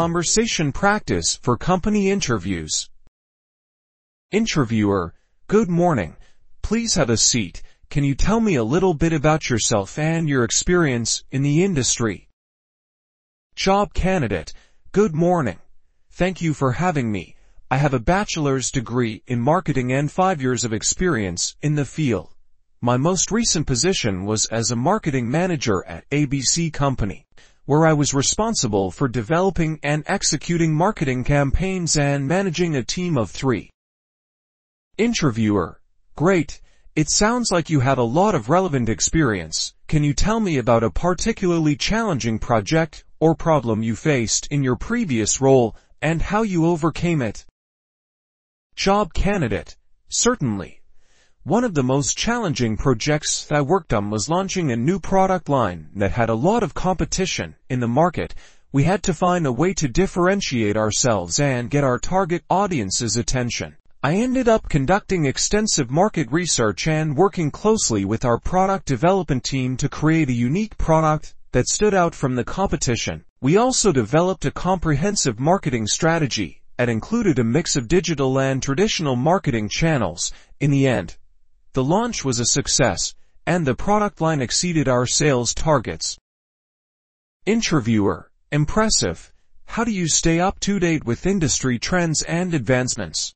conversation practice for company interviews. Interviewer, good morning. Please have a seat. Can you tell me a little bit about yourself and your experience in the industry? Job candidate, good morning. Thank you for having me. I have a bachelor's degree in marketing and five years of experience in the field. My most recent position was as a marketing manager at ABC Company, where I was responsible for developing and executing marketing campaigns and managing a team of three. Interviewer, great. It sounds like you have a lot of relevant experience. Can you tell me about a particularly challenging project or problem you faced in your previous role and how you overcame it? Job candidate, certainly. One of the most challenging projects I worked on was launching a new product line that had a lot of competition in the market. We had to find a way to differentiate ourselves and get our target audience's attention. I ended up conducting extensive market research and working closely with our product development team to create a unique product that stood out from the competition. We also developed a comprehensive marketing strategy that included a mix of digital and traditional marketing channels. In the end, the launch was a success, and the product line exceeded our sales targets. Interviewer, impressive. How do you stay up to date with industry trends and advancements?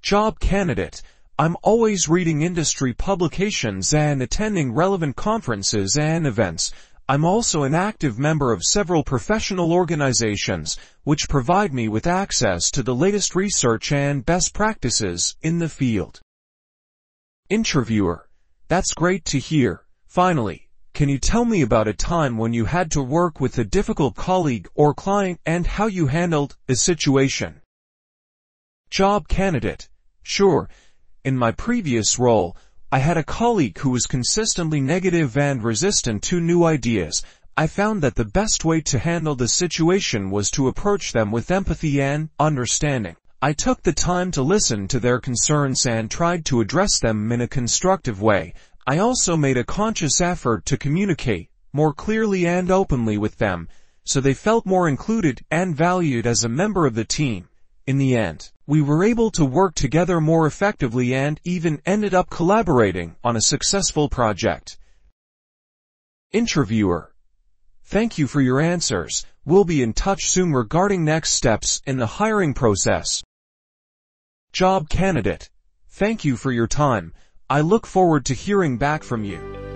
Job candidate, I'm always reading industry publications and attending relevant conferences and events. I'm also an active member of several professional organizations, which provide me with access to the latest research and best practices in the field. Interviewer. That's great to hear. Finally, can you tell me about a time when you had to work with a difficult colleague or client and how you handled the situation? Job candidate. Sure. In my previous role, I had a colleague who was consistently negative and resistant to new ideas. I found that the best way to handle the situation was to approach them with empathy and understanding. I took the time to listen to their concerns and tried to address them in a constructive way. I also made a conscious effort to communicate more clearly and openly with them, so they felt more included and valued as a member of the team. In the end, we were able to work together more effectively and even ended up collaborating on a successful project. Interviewer. Thank you for your answers. We'll be in touch soon regarding next steps in the hiring process. Job candidate. Thank you for your time. I look forward to hearing back from you.